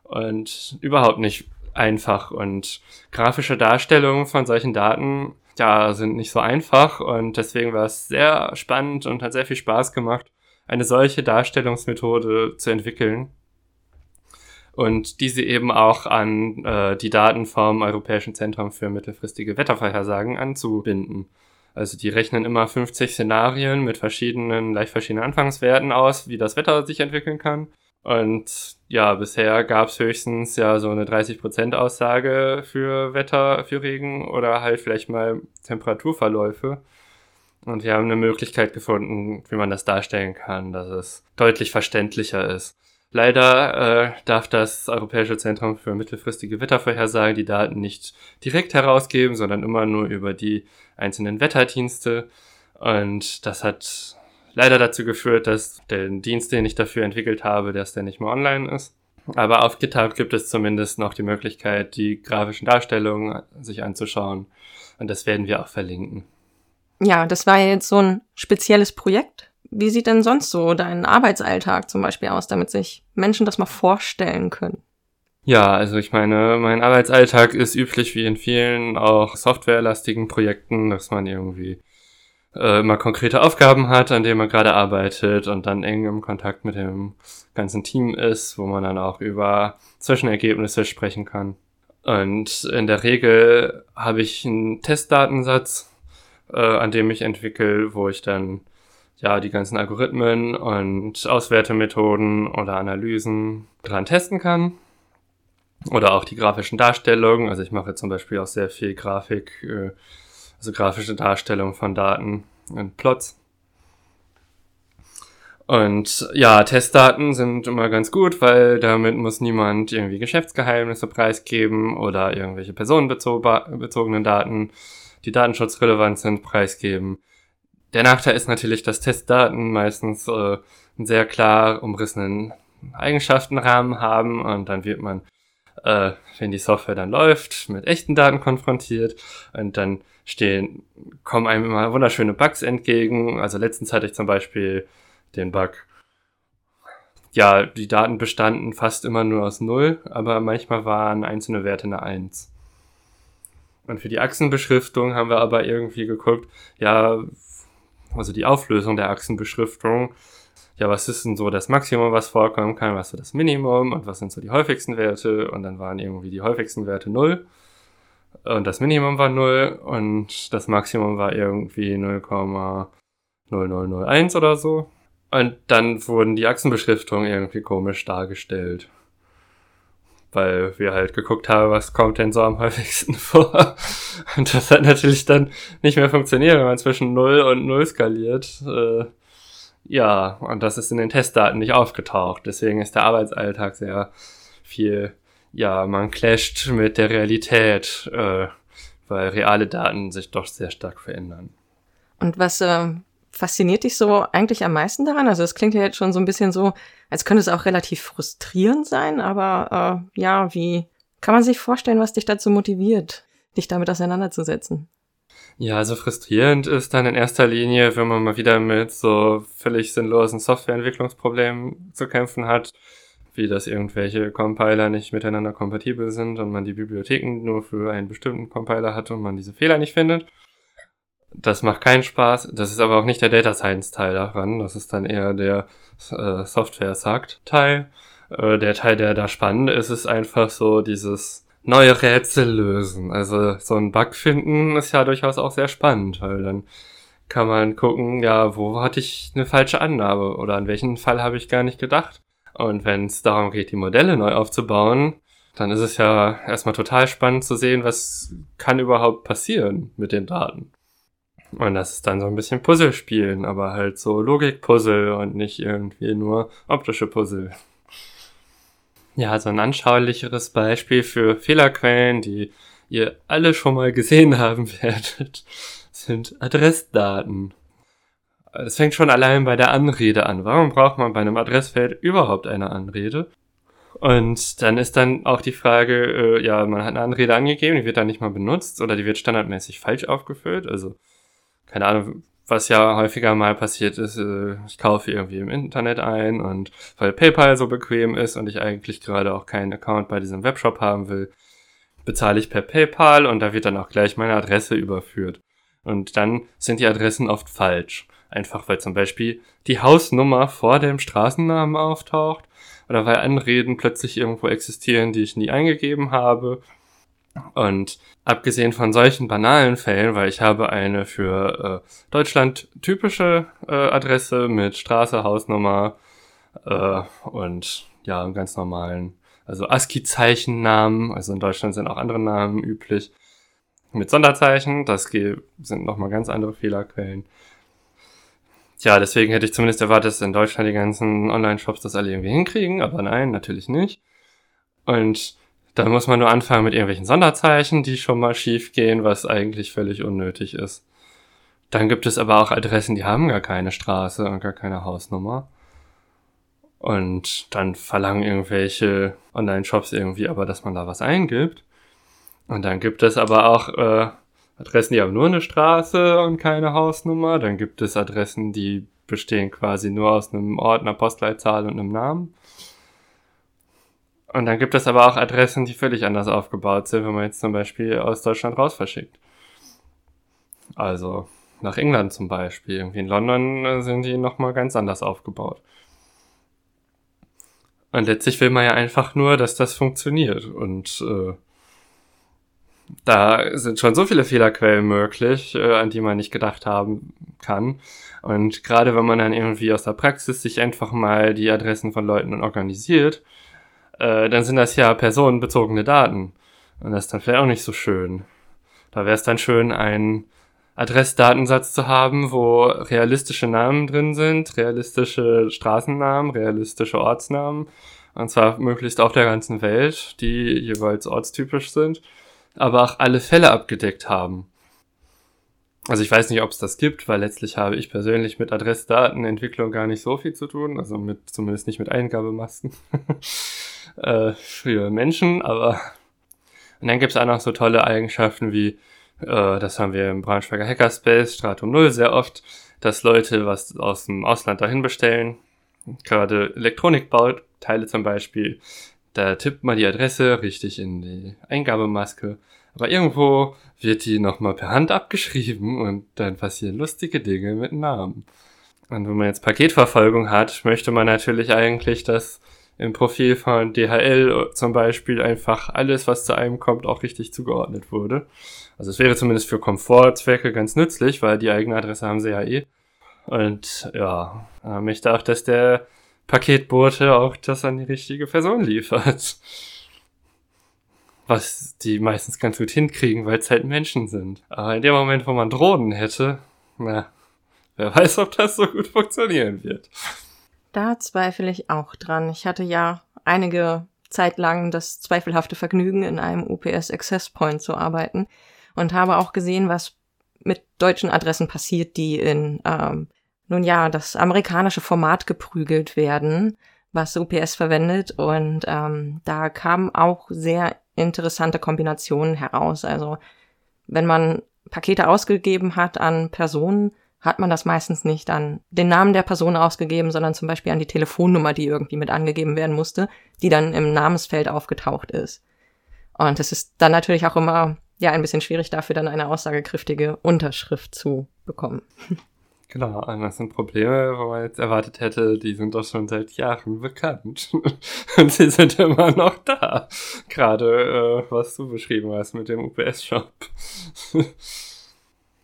Und überhaupt nicht einfach. Und grafische Darstellungen von solchen Daten, ja, sind nicht so einfach. Und deswegen war es sehr spannend und hat sehr viel Spaß gemacht, eine solche Darstellungsmethode zu entwickeln und diese eben auch an äh, die Daten vom Europäischen Zentrum für mittelfristige Wettervorhersagen anzubinden. Also die rechnen immer 50 Szenarien mit verschiedenen, leicht verschiedenen Anfangswerten aus, wie das Wetter sich entwickeln kann. Und ja, bisher gab es höchstens ja so eine 30% Aussage für Wetter, für Regen oder halt vielleicht mal Temperaturverläufe. Und wir haben eine Möglichkeit gefunden, wie man das darstellen kann, dass es deutlich verständlicher ist. Leider äh, darf das Europäische Zentrum für mittelfristige Wettervorhersagen die Daten nicht direkt herausgeben, sondern immer nur über die einzelnen Wetterdienste. Und das hat leider dazu geführt, dass der Dienst, den ich dafür entwickelt habe, dass der nicht mehr online ist. Aber auf GitHub gibt es zumindest noch die Möglichkeit, die grafischen Darstellungen sich anzuschauen. Und das werden wir auch verlinken. Ja, das war jetzt so ein spezielles Projekt. Wie sieht denn sonst so dein Arbeitsalltag zum Beispiel aus, damit sich Menschen das mal vorstellen können? Ja, also ich meine, mein Arbeitsalltag ist üblich wie in vielen auch softwarelastigen Projekten, dass man irgendwie äh, immer konkrete Aufgaben hat, an denen man gerade arbeitet und dann eng im Kontakt mit dem ganzen Team ist, wo man dann auch über Zwischenergebnisse sprechen kann. Und in der Regel habe ich einen Testdatensatz, äh, an dem ich entwickle, wo ich dann ja die ganzen Algorithmen und Auswertemethoden oder Analysen dran testen kann. Oder auch die grafischen Darstellungen. Also ich mache zum Beispiel auch sehr viel Grafik, äh, also grafische Darstellung von Daten und Plots. Und ja, Testdaten sind immer ganz gut, weil damit muss niemand irgendwie Geschäftsgeheimnisse preisgeben oder irgendwelche personenbezogenen Daten die datenschutzrelevant sind, preisgeben. Der Nachteil ist natürlich, dass Testdaten meistens äh, einen sehr klar umrissenen Eigenschaftenrahmen haben und dann wird man, äh, wenn die Software dann läuft, mit echten Daten konfrontiert und dann stehen, kommen einem immer wunderschöne Bugs entgegen. Also letztens hatte ich zum Beispiel den Bug, ja, die Daten bestanden fast immer nur aus Null, aber manchmal waren einzelne Werte eine Eins. Und für die Achsenbeschriftung haben wir aber irgendwie geguckt, ja, also die Auflösung der Achsenbeschriftung, ja, was ist denn so das Maximum, was vorkommen kann, was ist das Minimum? Und was sind so die häufigsten Werte? Und dann waren irgendwie die häufigsten Werte 0 und das Minimum war 0 und das Maximum war irgendwie 0,0001 oder so. Und dann wurden die Achsenbeschriftungen irgendwie komisch dargestellt weil wir halt geguckt haben, was kommt denn so am häufigsten vor. Und das hat natürlich dann nicht mehr funktioniert, wenn man zwischen 0 und 0 skaliert. Äh, ja, und das ist in den Testdaten nicht aufgetaucht. Deswegen ist der Arbeitsalltag sehr viel, ja, man clasht mit der Realität, äh, weil reale Daten sich doch sehr stark verändern. Und was äh, fasziniert dich so eigentlich am meisten daran? Also es klingt ja jetzt schon so ein bisschen so, als könnte es auch relativ frustrierend sein, aber äh, ja, wie kann man sich vorstellen, was dich dazu motiviert, dich damit auseinanderzusetzen? Ja, also frustrierend ist dann in erster Linie, wenn man mal wieder mit so völlig sinnlosen Softwareentwicklungsproblemen zu kämpfen hat, wie dass irgendwelche Compiler nicht miteinander kompatibel sind und man die Bibliotheken nur für einen bestimmten Compiler hat und man diese Fehler nicht findet. Das macht keinen Spaß. Das ist aber auch nicht der Data Science Teil daran. Das ist dann eher der äh, Software sagt Teil. Äh, der Teil, der da spannend ist, ist einfach so dieses neue Rätsel lösen. Also so ein Bug finden ist ja durchaus auch sehr spannend, weil dann kann man gucken, ja, wo hatte ich eine falsche Annahme oder an welchen Fall habe ich gar nicht gedacht. Und wenn es darum geht, die Modelle neu aufzubauen, dann ist es ja erstmal total spannend zu sehen, was kann überhaupt passieren mit den Daten. Und das ist dann so ein bisschen Puzzle spielen, aber halt so Logikpuzzle und nicht irgendwie nur optische Puzzle. Ja, so ein anschaulicheres Beispiel für Fehlerquellen, die ihr alle schon mal gesehen haben werdet, sind Adressdaten. Es fängt schon allein bei der Anrede an. Warum braucht man bei einem Adressfeld überhaupt eine Anrede? Und dann ist dann auch die Frage, äh, ja, man hat eine Anrede angegeben, die wird dann nicht mal benutzt oder die wird standardmäßig falsch aufgefüllt. Also, keine Ahnung, was ja häufiger mal passiert ist, äh, ich kaufe irgendwie im Internet ein und weil PayPal so bequem ist und ich eigentlich gerade auch keinen Account bei diesem Webshop haben will, bezahle ich per PayPal und da wird dann auch gleich meine Adresse überführt. Und dann sind die Adressen oft falsch. Einfach weil zum Beispiel die Hausnummer vor dem Straßennamen auftaucht oder weil Anreden plötzlich irgendwo existieren, die ich nie eingegeben habe. Und abgesehen von solchen banalen Fällen, weil ich habe eine für äh, Deutschland typische äh, Adresse mit Straße, Hausnummer äh, und ja, einen ganz normalen, also ASCII-Zeichennamen, also in Deutschland sind auch andere Namen üblich, mit Sonderzeichen, das sind nochmal ganz andere Fehlerquellen. Tja, deswegen hätte ich zumindest erwartet, dass in Deutschland die ganzen Online-Shops das alle irgendwie hinkriegen, aber nein, natürlich nicht. Und dann muss man nur anfangen mit irgendwelchen Sonderzeichen, die schon mal schief gehen, was eigentlich völlig unnötig ist. Dann gibt es aber auch Adressen, die haben gar keine Straße und gar keine Hausnummer. Und dann verlangen irgendwelche Online-Shops irgendwie aber, dass man da was eingibt. Und dann gibt es aber auch äh, Adressen, die haben nur eine Straße und keine Hausnummer. Dann gibt es Adressen, die bestehen quasi nur aus einem Ort, einer Postleitzahl und einem Namen. Und dann gibt es aber auch Adressen, die völlig anders aufgebaut sind, wenn man jetzt zum Beispiel aus Deutschland raus verschickt. Also nach England zum Beispiel. Irgendwie in London äh, sind die nochmal ganz anders aufgebaut. Und letztlich will man ja einfach nur, dass das funktioniert. Und äh, da sind schon so viele Fehlerquellen möglich, äh, an die man nicht gedacht haben kann. Und gerade wenn man dann irgendwie aus der Praxis sich einfach mal die Adressen von Leuten organisiert, äh, dann sind das ja personenbezogene Daten. Und das ist dann vielleicht auch nicht so schön. Da wäre es dann schön, einen Adressdatensatz zu haben, wo realistische Namen drin sind, realistische Straßennamen, realistische Ortsnamen. Und zwar möglichst auf der ganzen Welt, die jeweils ortstypisch sind aber auch alle Fälle abgedeckt haben. Also ich weiß nicht, ob es das gibt, weil letztlich habe ich persönlich mit Adressdatenentwicklung gar nicht so viel zu tun, also mit zumindest nicht mit Eingabemasken äh, für Menschen, aber und dann gibt es auch noch so tolle Eigenschaften wie, äh, das haben wir im Braunschweiger Hackerspace, Stratum 0 sehr oft, dass Leute was aus dem Ausland dahin bestellen, gerade Elektronikbauteile zum Beispiel, da tippt man die Adresse richtig in die Eingabemaske. Aber irgendwo wird die nochmal per Hand abgeschrieben und dann passieren lustige Dinge mit Namen. Und wenn man jetzt Paketverfolgung hat, möchte man natürlich eigentlich, dass im Profil von DHL zum Beispiel einfach alles, was zu einem kommt, auch richtig zugeordnet wurde. Also es wäre zumindest für Komfortzwecke ganz nützlich, weil die eigene Adresse haben sie ja eh. Und ja, möchte auch, dass der Paketbote auch das an die richtige Person liefert. Was die meistens ganz gut hinkriegen, weil es halt Menschen sind. Aber in dem Moment, wo man Drohnen hätte, na, wer weiß, ob das so gut funktionieren wird. Da zweifle ich auch dran. Ich hatte ja einige Zeit lang das zweifelhafte Vergnügen, in einem UPS Access Point zu arbeiten und habe auch gesehen, was mit deutschen Adressen passiert, die in ähm, nun ja, das amerikanische Format geprügelt werden, was UPS verwendet. Und ähm, da kamen auch sehr interessante Kombinationen heraus. Also wenn man Pakete ausgegeben hat an Personen, hat man das meistens nicht an den Namen der Person ausgegeben, sondern zum Beispiel an die Telefonnummer, die irgendwie mit angegeben werden musste, die dann im Namensfeld aufgetaucht ist. Und es ist dann natürlich auch immer ja ein bisschen schwierig dafür, dann eine aussagekräftige Unterschrift zu bekommen. Genau, das sind Probleme, wo man jetzt erwartet hätte, die sind doch schon seit Jahren bekannt. Und sie sind immer noch da. Gerade äh, was du beschrieben hast mit dem UPS-Shop.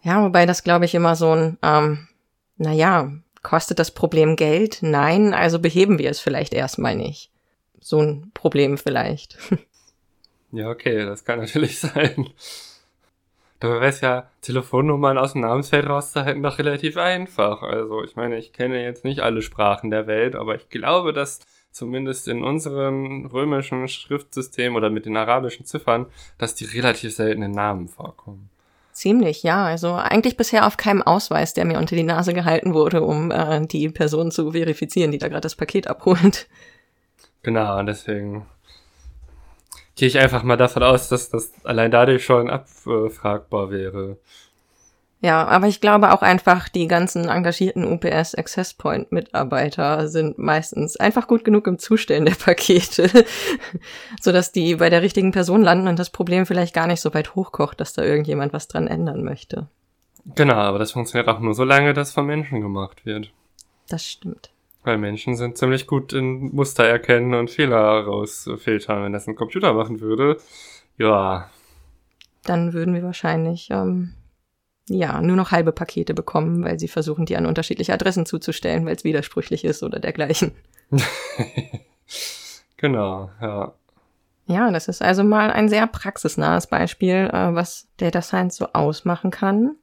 ja, wobei das, glaube ich, immer so ein, ähm, naja, kostet das Problem Geld? Nein, also beheben wir es vielleicht erstmal nicht. So ein Problem vielleicht. ja, okay, das kann natürlich sein. Dabei wäre es ja, Telefonnummern aus dem Namensfeld rauszuhalten, doch relativ einfach. Also, ich meine, ich kenne jetzt nicht alle Sprachen der Welt, aber ich glaube, dass zumindest in unserem römischen Schriftsystem oder mit den arabischen Ziffern, dass die relativ seltenen Namen vorkommen. Ziemlich, ja. Also eigentlich bisher auf keinem Ausweis, der mir unter die Nase gehalten wurde, um äh, die Person zu verifizieren, die da gerade das Paket abholt. Genau, deswegen gehe ich einfach mal davon aus, dass das allein dadurch schon abfragbar wäre. Ja, aber ich glaube auch einfach, die ganzen engagierten UPS Access Point Mitarbeiter sind meistens einfach gut genug im Zustellen der Pakete, sodass die bei der richtigen Person landen und das Problem vielleicht gar nicht so weit hochkocht, dass da irgendjemand was dran ändern möchte. Genau, aber das funktioniert auch nur so lange, dass von Menschen gemacht wird. Das stimmt. Weil Menschen sind ziemlich gut in Muster erkennen und Fehler rausfiltern. Wenn das ein Computer machen würde, ja. Dann würden wir wahrscheinlich ähm, ja nur noch halbe Pakete bekommen, weil sie versuchen, die an unterschiedliche Adressen zuzustellen, weil es widersprüchlich ist oder dergleichen. genau, ja. Ja, das ist also mal ein sehr praxisnahes Beispiel, äh, was Data Science so ausmachen kann.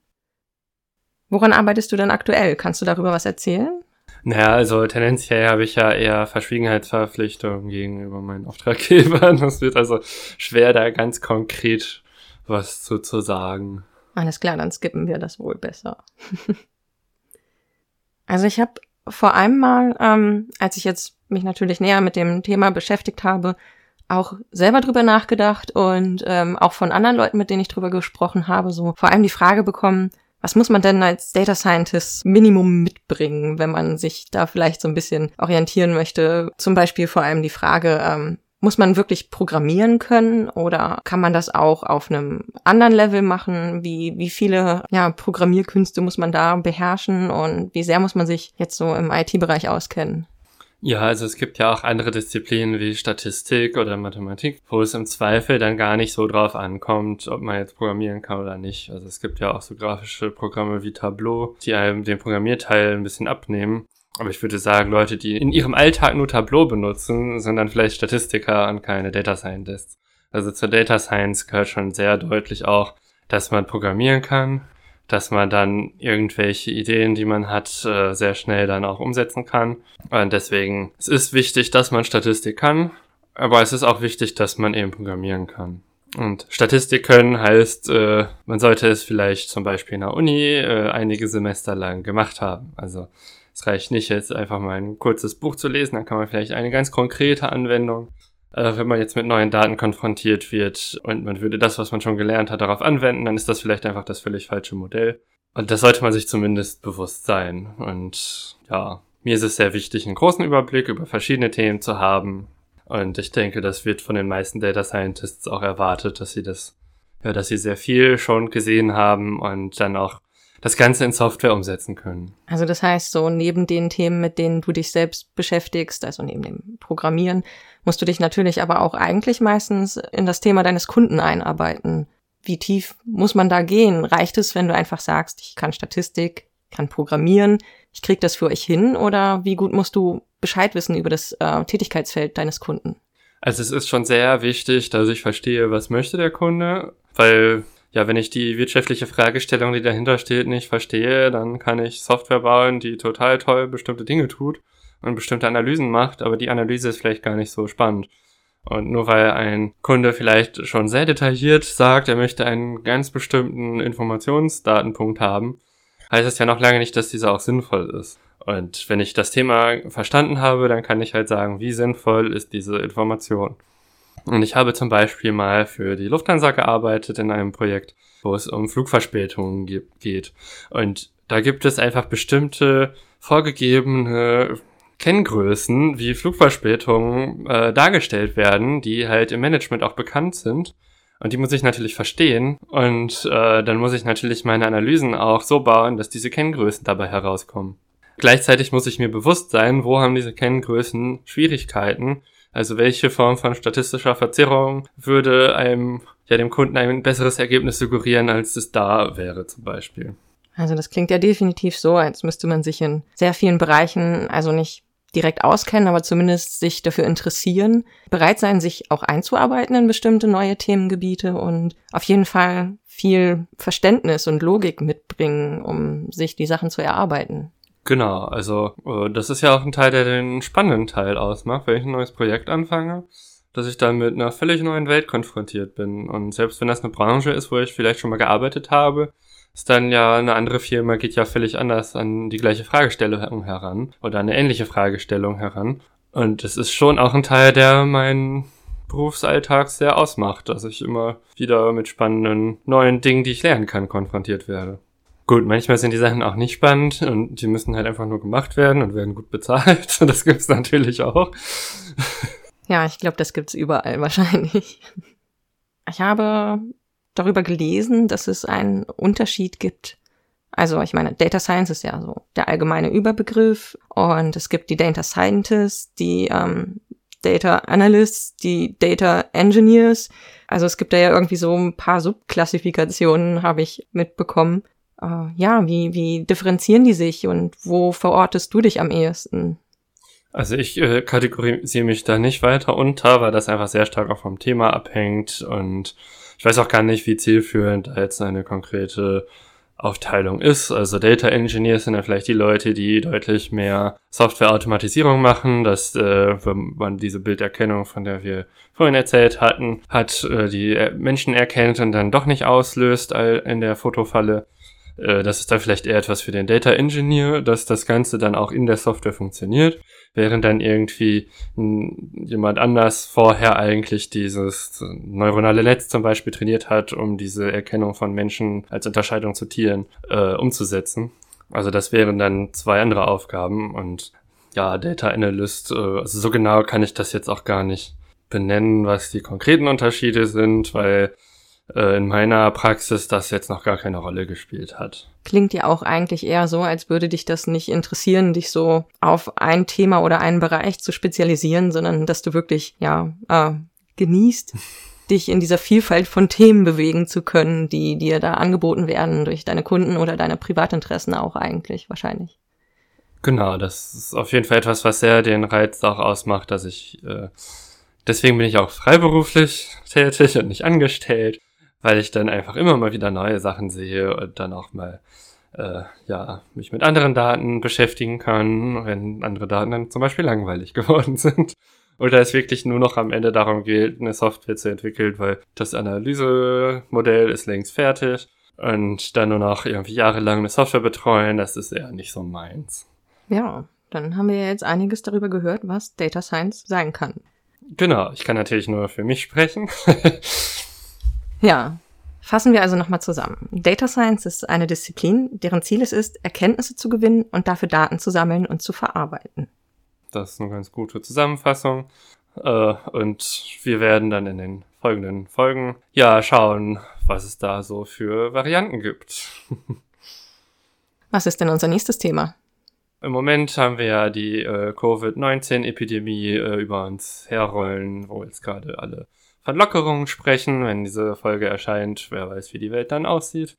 Woran arbeitest du denn aktuell? Kannst du darüber was erzählen? Naja, also tendenziell habe ich ja eher Verschwiegenheitsverpflichtungen gegenüber meinen Auftraggebern. Das wird also schwer, da ganz konkret was zu, zu sagen. Alles klar, dann skippen wir das wohl besser. also ich habe vor allem mal, ähm, als ich jetzt mich natürlich näher mit dem Thema beschäftigt habe, auch selber drüber nachgedacht und ähm, auch von anderen Leuten, mit denen ich drüber gesprochen habe, so vor allem die Frage bekommen, was muss man denn als Data Scientist Minimum mitbringen, wenn man sich da vielleicht so ein bisschen orientieren möchte? Zum Beispiel vor allem die Frage, ähm, muss man wirklich programmieren können oder kann man das auch auf einem anderen Level machen? Wie, wie viele ja, Programmierkünste muss man da beherrschen und wie sehr muss man sich jetzt so im IT-Bereich auskennen? Ja, also es gibt ja auch andere Disziplinen wie Statistik oder Mathematik, wo es im Zweifel dann gar nicht so drauf ankommt, ob man jetzt programmieren kann oder nicht. Also es gibt ja auch so grafische Programme wie Tableau, die einem den Programmierteil ein bisschen abnehmen. Aber ich würde sagen, Leute, die in ihrem Alltag nur Tableau benutzen, sind dann vielleicht Statistiker und keine Data Scientists. Also zur Data Science gehört schon sehr deutlich auch, dass man programmieren kann, dass man dann irgendwelche Ideen, die man hat, äh, sehr schnell dann auch umsetzen kann. Und deswegen, es ist wichtig, dass man Statistik kann, aber es ist auch wichtig, dass man eben programmieren kann. Und Statistik können heißt, äh, man sollte es vielleicht zum Beispiel in der Uni äh, einige Semester lang gemacht haben. Also es reicht nicht jetzt einfach mal ein kurzes Buch zu lesen, dann kann man vielleicht eine ganz konkrete Anwendung äh, wenn man jetzt mit neuen Daten konfrontiert wird und man würde das, was man schon gelernt hat, darauf anwenden, dann ist das vielleicht einfach das völlig falsche Modell. Und das sollte man sich zumindest bewusst sein. Und ja, mir ist es sehr wichtig, einen großen Überblick über verschiedene Themen zu haben. Und ich denke, das wird von den meisten Data Scientists auch erwartet, dass sie das, ja, dass sie sehr viel schon gesehen haben und dann auch das Ganze in Software umsetzen können. Also das heißt, so neben den Themen, mit denen du dich selbst beschäftigst, also neben dem Programmieren, musst du dich natürlich aber auch eigentlich meistens in das Thema deines Kunden einarbeiten. Wie tief muss man da gehen? Reicht es, wenn du einfach sagst, ich kann Statistik, kann Programmieren, ich krieg das für euch hin? Oder wie gut musst du Bescheid wissen über das äh, Tätigkeitsfeld deines Kunden? Also es ist schon sehr wichtig, dass ich verstehe, was möchte der Kunde, weil ja, wenn ich die wirtschaftliche Fragestellung, die dahinter steht, nicht verstehe, dann kann ich Software bauen, die total toll bestimmte Dinge tut und bestimmte Analysen macht, aber die Analyse ist vielleicht gar nicht so spannend. Und nur weil ein Kunde vielleicht schon sehr detailliert sagt, er möchte einen ganz bestimmten Informationsdatenpunkt haben, heißt es ja noch lange nicht, dass dieser auch sinnvoll ist. Und wenn ich das Thema verstanden habe, dann kann ich halt sagen, wie sinnvoll ist diese Information. Und ich habe zum Beispiel mal für die Lufthansa gearbeitet in einem Projekt, wo es um Flugverspätungen geht. Und da gibt es einfach bestimmte vorgegebene Kenngrößen, wie Flugverspätungen äh, dargestellt werden, die halt im Management auch bekannt sind. Und die muss ich natürlich verstehen. Und äh, dann muss ich natürlich meine Analysen auch so bauen, dass diese Kenngrößen dabei herauskommen. Gleichzeitig muss ich mir bewusst sein, wo haben diese Kenngrößen Schwierigkeiten also welche Form von statistischer Verzerrung würde einem, ja, dem Kunden ein besseres Ergebnis suggerieren, als es da wäre zum Beispiel. Also das klingt ja definitiv so, als müsste man sich in sehr vielen Bereichen, also nicht direkt auskennen, aber zumindest sich dafür interessieren, bereit sein, sich auch einzuarbeiten in bestimmte neue Themengebiete und auf jeden Fall viel Verständnis und Logik mitbringen, um sich die Sachen zu erarbeiten. Genau, also äh, das ist ja auch ein Teil, der den spannenden Teil ausmacht, wenn ich ein neues Projekt anfange, dass ich dann mit einer völlig neuen Welt konfrontiert bin. Und selbst wenn das eine Branche ist, wo ich vielleicht schon mal gearbeitet habe, ist dann ja eine andere Firma geht ja völlig anders an die gleiche Fragestellung heran oder eine ähnliche Fragestellung heran. Und es ist schon auch ein Teil, der meinen Berufsalltag sehr ausmacht, dass ich immer wieder mit spannenden neuen Dingen, die ich lernen kann, konfrontiert werde. Gut, manchmal sind die Sachen auch nicht spannend und die müssen halt einfach nur gemacht werden und werden gut bezahlt. Das gibt's natürlich auch. Ja, ich glaube, das gibt's überall wahrscheinlich. Ich habe darüber gelesen, dass es einen Unterschied gibt. Also ich meine, Data Science ist ja so der allgemeine Überbegriff und es gibt die Data Scientists, die ähm, Data Analysts, die Data Engineers. Also es gibt da ja irgendwie so ein paar Subklassifikationen, habe ich mitbekommen. Äh, ja, wie, wie differenzieren die sich und wo verortest du dich am ehesten? Also ich äh, kategorisiere mich da nicht weiter unter, weil das einfach sehr stark auch vom Thema abhängt und ich weiß auch gar nicht, wie zielführend da jetzt eine konkrete Aufteilung ist. Also Data Engineers sind ja vielleicht die Leute, die deutlich mehr Software-Automatisierung machen, dass äh, wenn man diese Bilderkennung, von der wir vorhin erzählt hatten, hat, äh, die Menschen erkennt und dann doch nicht auslöst in der Fotofalle. Äh, das ist dann vielleicht eher etwas für den Data Engineer, dass das Ganze dann auch in der Software funktioniert während dann irgendwie jemand anders vorher eigentlich dieses neuronale Netz zum Beispiel trainiert hat, um diese Erkennung von Menschen als Unterscheidung zu Tieren äh, umzusetzen. Also das wären dann zwei andere Aufgaben und ja, Data Analyst, äh, also so genau kann ich das jetzt auch gar nicht benennen, was die konkreten Unterschiede sind, weil äh, in meiner Praxis das jetzt noch gar keine Rolle gespielt hat. Klingt ja auch eigentlich eher so, als würde dich das nicht interessieren, dich so auf ein Thema oder einen Bereich zu spezialisieren, sondern dass du wirklich, ja, äh, genießt, dich in dieser Vielfalt von Themen bewegen zu können, die dir da angeboten werden durch deine Kunden oder deine Privatinteressen auch eigentlich wahrscheinlich. Genau, das ist auf jeden Fall etwas, was sehr den Reiz auch ausmacht, dass ich, äh, deswegen bin ich auch freiberuflich tätig und nicht angestellt weil ich dann einfach immer mal wieder neue Sachen sehe und dann auch mal äh, ja mich mit anderen Daten beschäftigen kann, wenn andere Daten dann zum Beispiel langweilig geworden sind. Oder es wirklich nur noch am Ende darum geht, eine Software zu entwickeln, weil das Analysemodell ist längst fertig und dann nur noch irgendwie jahrelang eine Software betreuen, das ist eher nicht so meins. Ja, dann haben wir jetzt einiges darüber gehört, was Data Science sein kann. Genau, ich kann natürlich nur für mich sprechen. Ja, fassen wir also nochmal zusammen. Data Science ist eine Disziplin, deren Ziel es ist, Erkenntnisse zu gewinnen und dafür Daten zu sammeln und zu verarbeiten. Das ist eine ganz gute Zusammenfassung. Äh, und wir werden dann in den folgenden Folgen ja schauen, was es da so für Varianten gibt. was ist denn unser nächstes Thema? Im Moment haben wir ja die äh, Covid-19-Epidemie äh, über uns herrollen, wo jetzt gerade alle von Lockerungen sprechen, wenn diese Folge erscheint. Wer weiß, wie die Welt dann aussieht.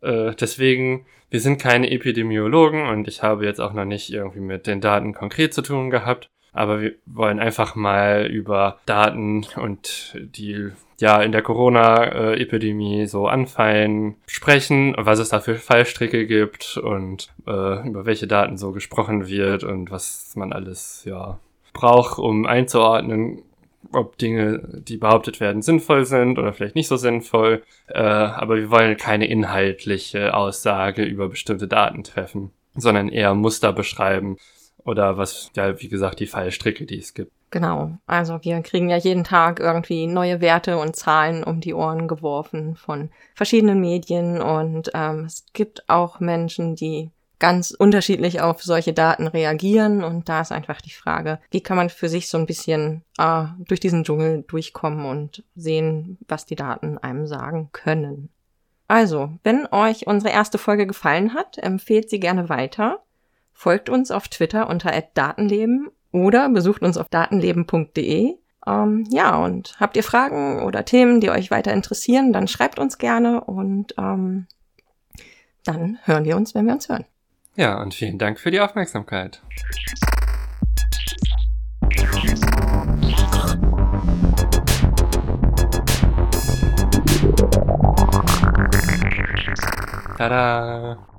Äh, deswegen, wir sind keine Epidemiologen und ich habe jetzt auch noch nicht irgendwie mit den Daten konkret zu tun gehabt. Aber wir wollen einfach mal über Daten und die ja in der Corona-Epidemie so anfallen, sprechen, was es da für Fallstricke gibt und äh, über welche Daten so gesprochen wird und was man alles ja braucht, um einzuordnen, ob Dinge, die behauptet werden, sinnvoll sind oder vielleicht nicht so sinnvoll. Äh, aber wir wollen keine inhaltliche Aussage über bestimmte Daten treffen, sondern eher Muster beschreiben oder was, ja, wie gesagt, die Fallstricke, die es gibt. Genau. Also wir kriegen ja jeden Tag irgendwie neue Werte und Zahlen um die Ohren geworfen von verschiedenen Medien und ähm, es gibt auch Menschen, die ganz unterschiedlich auf solche Daten reagieren. Und da ist einfach die Frage, wie kann man für sich so ein bisschen äh, durch diesen Dschungel durchkommen und sehen, was die Daten einem sagen können. Also, wenn euch unsere erste Folge gefallen hat, empfehlt sie gerne weiter. Folgt uns auf Twitter unter @datenleben oder besucht uns auf datenleben.de. Ähm, ja, und habt ihr Fragen oder Themen, die euch weiter interessieren, dann schreibt uns gerne und ähm, dann hören wir uns, wenn wir uns hören. Ja, und vielen Dank für die Aufmerksamkeit. Tada!